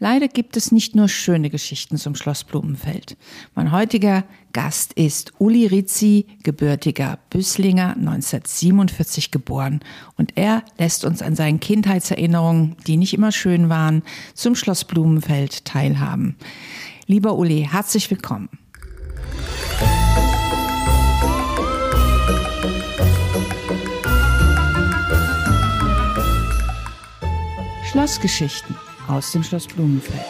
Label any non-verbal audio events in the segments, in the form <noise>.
Leider gibt es nicht nur schöne Geschichten zum Schloss Blumenfeld. Mein heutiger Gast ist Uli Rizzi, gebürtiger Büsslinger, 1947 geboren. Und er lässt uns an seinen Kindheitserinnerungen, die nicht immer schön waren, zum Schloss Blumenfeld teilhaben. Lieber Uli, herzlich willkommen. Schlossgeschichten aus dem Schloss Blumenfeld.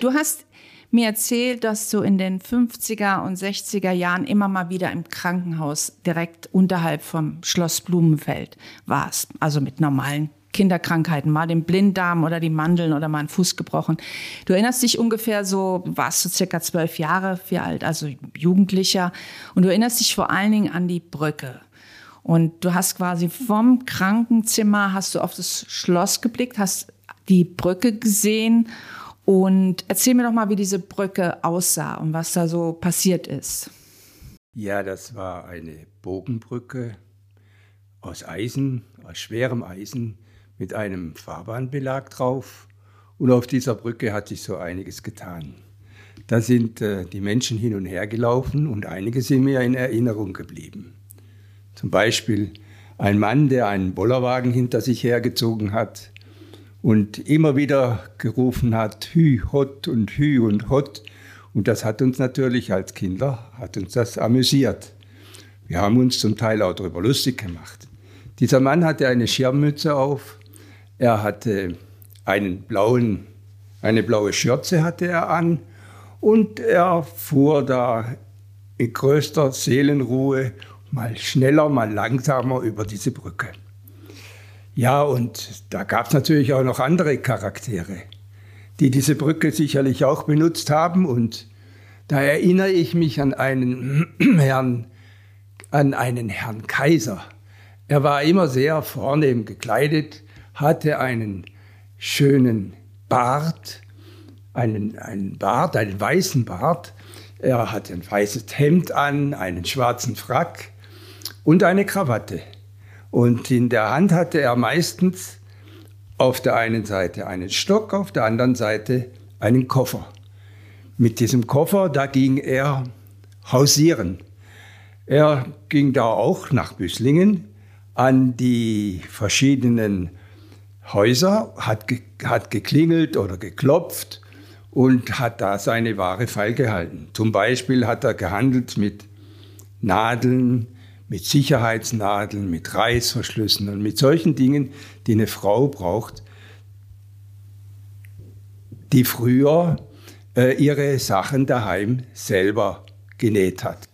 Du hast mir erzählt, dass du in den 50er und 60er Jahren immer mal wieder im Krankenhaus direkt unterhalb vom Schloss Blumenfeld warst, also mit normalen Kinderkrankheiten, mal den Blinddarm oder die Mandeln oder mal einen Fuß gebrochen. Du erinnerst dich ungefähr so, warst du circa zwölf Jahre alt, also Jugendlicher, und du erinnerst dich vor allen Dingen an die Brücke. Und du hast quasi vom Krankenzimmer hast du auf das Schloss geblickt, hast die Brücke gesehen und erzähl mir doch mal, wie diese Brücke aussah und was da so passiert ist. Ja, das war eine Bogenbrücke aus Eisen, aus schwerem Eisen mit einem Fahrbahnbelag drauf. Und auf dieser Brücke hat sich so einiges getan. Da sind äh, die Menschen hin und her gelaufen und einige sind mir in Erinnerung geblieben. Zum Beispiel ein Mann, der einen Bollerwagen hinter sich hergezogen hat und immer wieder gerufen hat, Hü, Hot und Hü und Hot. Und das hat uns natürlich als Kinder, hat uns das amüsiert. Wir haben uns zum Teil auch darüber lustig gemacht. Dieser Mann hatte eine Schirmmütze auf, er hatte einen blauen, eine blaue Schürze hatte er an und er fuhr da in größter Seelenruhe mal schneller, mal langsamer über diese Brücke. Ja, und da gab es natürlich auch noch andere Charaktere, die diese Brücke sicherlich auch benutzt haben. Und da erinnere ich mich an einen <clears throat> Herrn, an einen Herrn Kaiser. Er war immer sehr vornehm gekleidet, hatte einen schönen Bart, einen, einen Bart, einen weißen Bart. Er hatte ein weißes Hemd an, einen schwarzen Frack und eine Krawatte. Und in der Hand hatte er meistens auf der einen Seite einen Stock, auf der anderen Seite einen Koffer. Mit diesem Koffer, da ging er hausieren. Er ging da auch nach Büsslingen an die verschiedenen Häuser, hat, ge hat geklingelt oder geklopft und hat da seine Ware feilgehalten. Zum Beispiel hat er gehandelt mit Nadeln, mit Sicherheitsnadeln, mit Reißverschlüssen und mit solchen Dingen, die eine Frau braucht, die früher äh, ihre Sachen daheim selber genäht hat.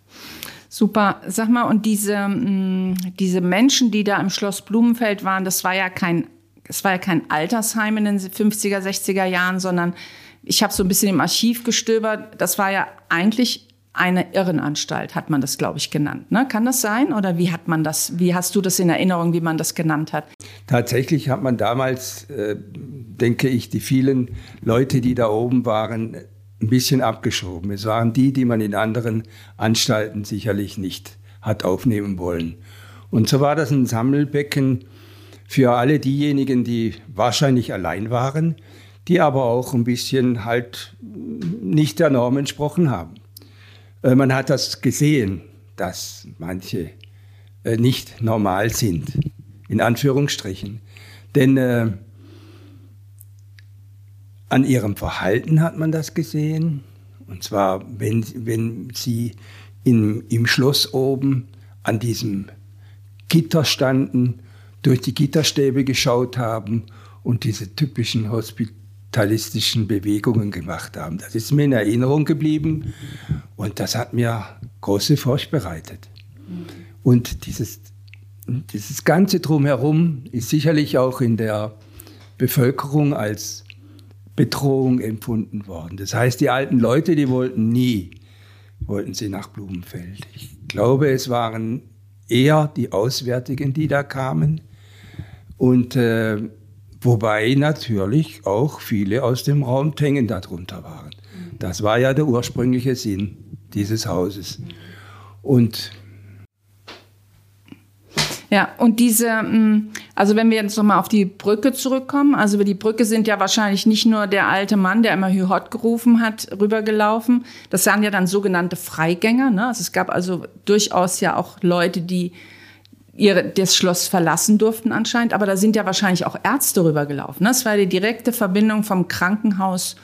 Super. Sag mal, und diese, mm, diese Menschen, die da im Schloss Blumenfeld waren, das war ja kein, es war ja kein Altersheim in den 50er, 60er Jahren, sondern ich habe so ein bisschen im Archiv gestöbert. Das war ja eigentlich eine Irrenanstalt, hat man das, glaube ich, genannt. Ne? Kann das sein? Oder wie hat man das, wie hast du das in Erinnerung, wie man das genannt hat? Tatsächlich hat man damals, äh, denke ich, die vielen Leute, die da oben waren, ein bisschen abgeschoben. Es waren die, die man in anderen Anstalten sicherlich nicht hat aufnehmen wollen. Und so war das ein Sammelbecken für alle diejenigen, die wahrscheinlich allein waren, die aber auch ein bisschen halt nicht der Norm entsprochen haben. Äh, man hat das gesehen, dass manche äh, nicht normal sind, in Anführungsstrichen. Denn äh, an ihrem Verhalten hat man das gesehen. Und zwar, wenn, wenn sie in, im Schloss oben an diesem Gitter standen, durch die Gitterstäbe geschaut haben und diese typischen Hospit kapitalistischen Bewegungen gemacht haben. Das ist mir in Erinnerung geblieben und das hat mir große Furcht bereitet. Und dieses, dieses Ganze drumherum ist sicherlich auch in der Bevölkerung als Bedrohung empfunden worden. Das heißt, die alten Leute, die wollten nie, wollten sie nach Blumenfeld. Ich glaube, es waren eher die Auswärtigen, die da kamen. Und äh, Wobei natürlich auch viele aus dem Raum Tengen darunter waren. Das war ja der ursprüngliche Sinn dieses Hauses. Und ja, und diese, mm, Also wenn wir jetzt nochmal auf die Brücke zurückkommen, also über die Brücke sind ja wahrscheinlich nicht nur der alte Mann, der immer Hühot gerufen hat, rübergelaufen. Das waren ja dann sogenannte Freigänger. Ne? Also es gab also durchaus ja auch Leute, die ihre, das Schloss verlassen durften anscheinend. Aber da sind ja wahrscheinlich auch Ärzte rübergelaufen. Ne? Das war die direkte Verbindung vom Krankenhaus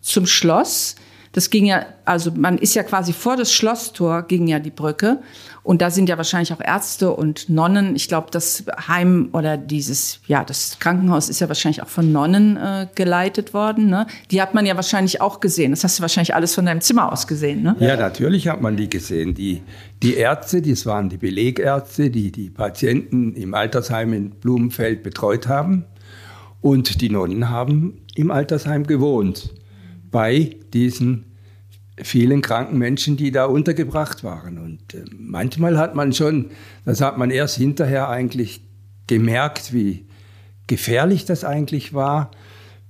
zum Schloss. Das ging ja, also man ist ja quasi vor das Schlosstor ging ja die Brücke. Und da sind ja wahrscheinlich auch Ärzte und Nonnen. Ich glaube, das Heim oder dieses, ja, das Krankenhaus ist ja wahrscheinlich auch von Nonnen äh, geleitet worden. Ne? Die hat man ja wahrscheinlich auch gesehen. Das hast du wahrscheinlich alles von deinem Zimmer aus gesehen, ne? Ja, natürlich hat man die gesehen. Die, die Ärzte, das waren die Belegärzte, die die Patienten im Altersheim in Blumenfeld betreut haben. Und die Nonnen haben im Altersheim gewohnt bei diesen vielen kranken Menschen, die da untergebracht waren. Und äh, manchmal hat man schon, das hat man erst hinterher eigentlich gemerkt, wie gefährlich das eigentlich war,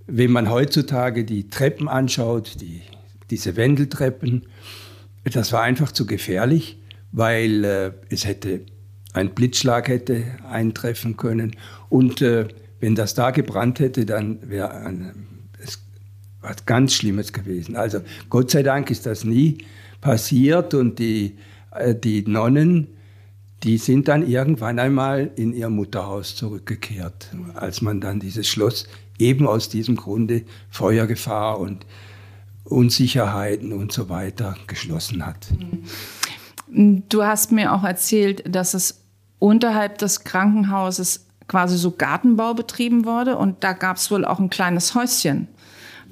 wenn man heutzutage die Treppen anschaut, die, diese Wendeltreppen. Das war einfach zu gefährlich, weil äh, es hätte ein Blitzschlag hätte eintreffen können und äh, wenn das da gebrannt hätte, dann wäre ein was ganz Schlimmes gewesen. Also Gott sei Dank ist das nie passiert und die, äh, die Nonnen, die sind dann irgendwann einmal in ihr Mutterhaus zurückgekehrt, als man dann dieses Schloss eben aus diesem Grunde Feuergefahr und Unsicherheiten und so weiter geschlossen hat. Du hast mir auch erzählt, dass es unterhalb des Krankenhauses quasi so Gartenbau betrieben wurde und da gab es wohl auch ein kleines Häuschen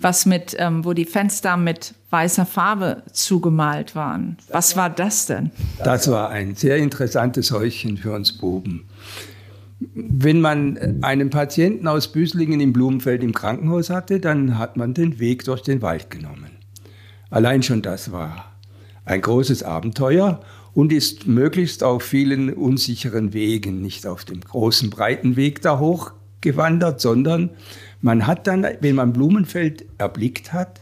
was mit, ähm, wo die Fenster mit weißer Farbe zugemalt waren. Was war das denn? Das war ein sehr interessantes Häuschen für uns Buben. Wenn man einen Patienten aus Büslingen im Blumenfeld im Krankenhaus hatte, dann hat man den Weg durch den Wald genommen. Allein schon das war ein großes Abenteuer und ist möglichst auf vielen unsicheren Wegen, nicht auf dem großen breiten Weg da hochgewandert, sondern man hat dann, wenn man Blumenfeld erblickt hat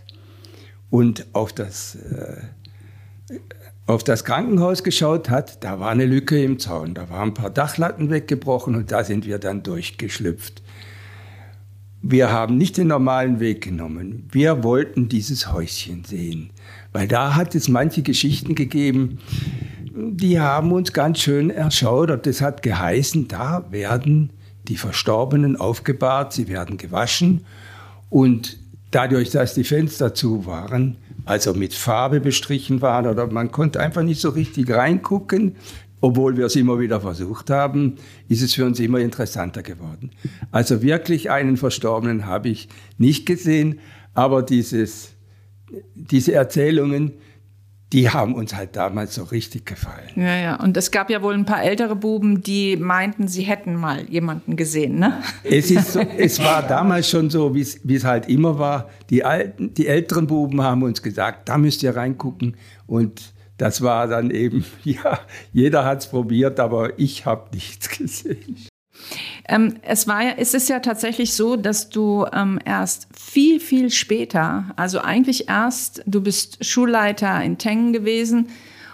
und auf das, äh, auf das Krankenhaus geschaut hat, da war eine Lücke im Zaun. Da waren ein paar Dachlatten weggebrochen und da sind wir dann durchgeschlüpft. Wir haben nicht den normalen Weg genommen. Wir wollten dieses Häuschen sehen, weil da hat es manche Geschichten gegeben, die haben uns ganz schön erschaudert. Das hat geheißen, da werden die Verstorbenen aufgebahrt, sie werden gewaschen und dadurch, dass die Fenster zu waren, also mit Farbe bestrichen waren oder man konnte einfach nicht so richtig reingucken, obwohl wir es immer wieder versucht haben, ist es für uns immer interessanter geworden. Also wirklich einen Verstorbenen habe ich nicht gesehen, aber dieses, diese Erzählungen, die haben uns halt damals so richtig gefallen. Ja, ja. Und es gab ja wohl ein paar ältere Buben, die meinten, sie hätten mal jemanden gesehen, ne? Es, ist so, es war damals schon so, wie es halt immer war. Die, alten, die älteren Buben haben uns gesagt, da müsst ihr reingucken. Und das war dann eben, <laughs> ja, jeder hat es probiert, aber ich habe nichts gesehen. Ähm, es war ja, es ist ja tatsächlich so, dass du ähm, erst viel, viel später, also eigentlich erst, du bist Schulleiter in Tengen gewesen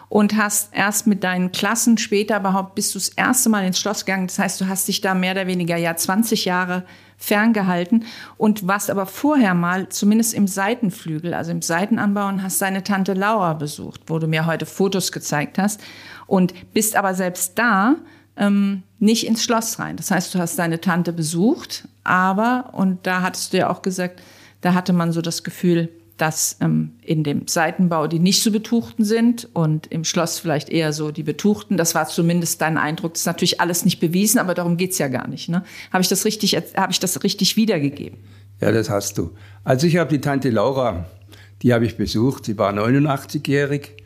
und hast erst mit deinen Klassen später überhaupt, bist du das erste Mal ins Schloss gegangen. Das heißt, du hast dich da mehr oder weniger ja 20 Jahre ferngehalten und warst aber vorher mal zumindest im Seitenflügel, also im Seitenanbau und hast deine Tante Laura besucht, wo du mir heute Fotos gezeigt hast und bist aber selbst da ähm, nicht ins Schloss rein. Das heißt, du hast deine Tante besucht, aber, und da hattest du ja auch gesagt, da hatte man so das Gefühl, dass ähm, in dem Seitenbau die nicht so betuchten sind und im Schloss vielleicht eher so die betuchten. Das war zumindest dein Eindruck. Das ist natürlich alles nicht bewiesen, aber darum geht's ja gar nicht. Ne? Habe ich habe ich das richtig wiedergegeben? Ja, das hast du. Also ich habe die Tante Laura, die habe ich besucht. Sie war 89-jährig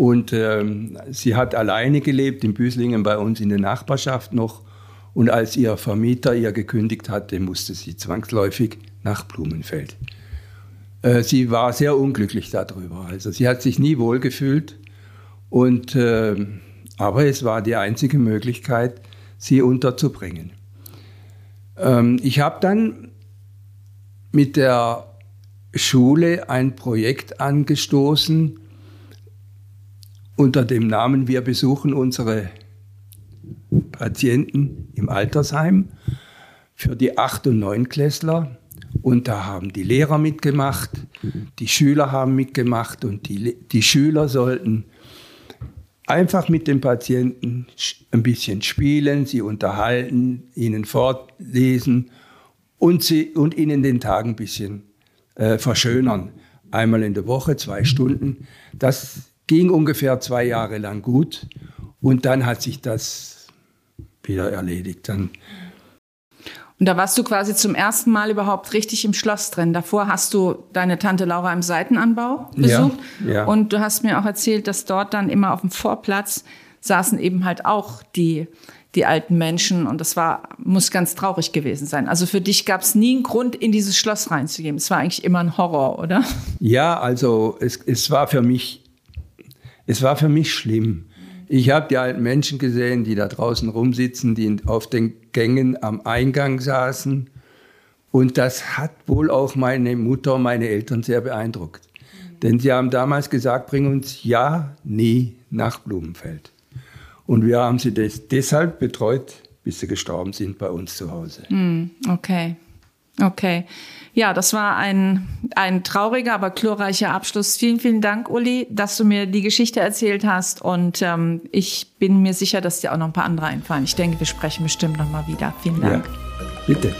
und ähm, sie hat alleine gelebt in Büslingen bei uns in der Nachbarschaft noch. Und als ihr Vermieter ihr gekündigt hatte, musste sie zwangsläufig nach Blumenfeld. Äh, sie war sehr unglücklich darüber. Also sie hat sich nie wohlgefühlt. Und, äh, aber es war die einzige Möglichkeit, sie unterzubringen. Ähm, ich habe dann mit der Schule ein Projekt angestoßen, unter dem Namen Wir besuchen unsere Patienten im Altersheim. für die Acht- und Neunklässler. Und da haben die Lehrer mitgemacht, die Schüler haben mitgemacht und die, die Schüler sollten einfach mit den Patienten ein bisschen spielen, sie unterhalten, ihnen vorlesen und, sie, und ihnen den Tag ein bisschen äh, verschönern. Einmal in der Woche, zwei Stunden. Das ging ungefähr zwei Jahre lang gut und dann hat sich das wieder erledigt. Dann und da warst du quasi zum ersten Mal überhaupt richtig im Schloss drin. Davor hast du deine Tante Laura im Seitenanbau besucht. Ja, ja. Und du hast mir auch erzählt, dass dort dann immer auf dem Vorplatz saßen eben halt auch die, die alten Menschen. Und das war, muss ganz traurig gewesen sein. Also für dich gab es nie einen Grund, in dieses Schloss reinzugehen. Es war eigentlich immer ein Horror, oder? Ja, also es, es war für mich, es war für mich schlimm. Ich habe die alten Menschen gesehen, die da draußen rumsitzen, die auf den Gängen am Eingang saßen. Und das hat wohl auch meine Mutter und meine Eltern sehr beeindruckt. Denn sie haben damals gesagt, bring uns ja nie nach Blumenfeld. Und wir haben sie des deshalb betreut, bis sie gestorben sind bei uns zu Hause. Hm, okay. Okay. Ja, das war ein, ein trauriger, aber glorreicher Abschluss. Vielen, vielen Dank, Uli, dass du mir die Geschichte erzählt hast. Und ähm, ich bin mir sicher, dass dir auch noch ein paar andere einfallen. Ich denke, wir sprechen bestimmt noch mal wieder. Vielen Dank. Ja, bitte.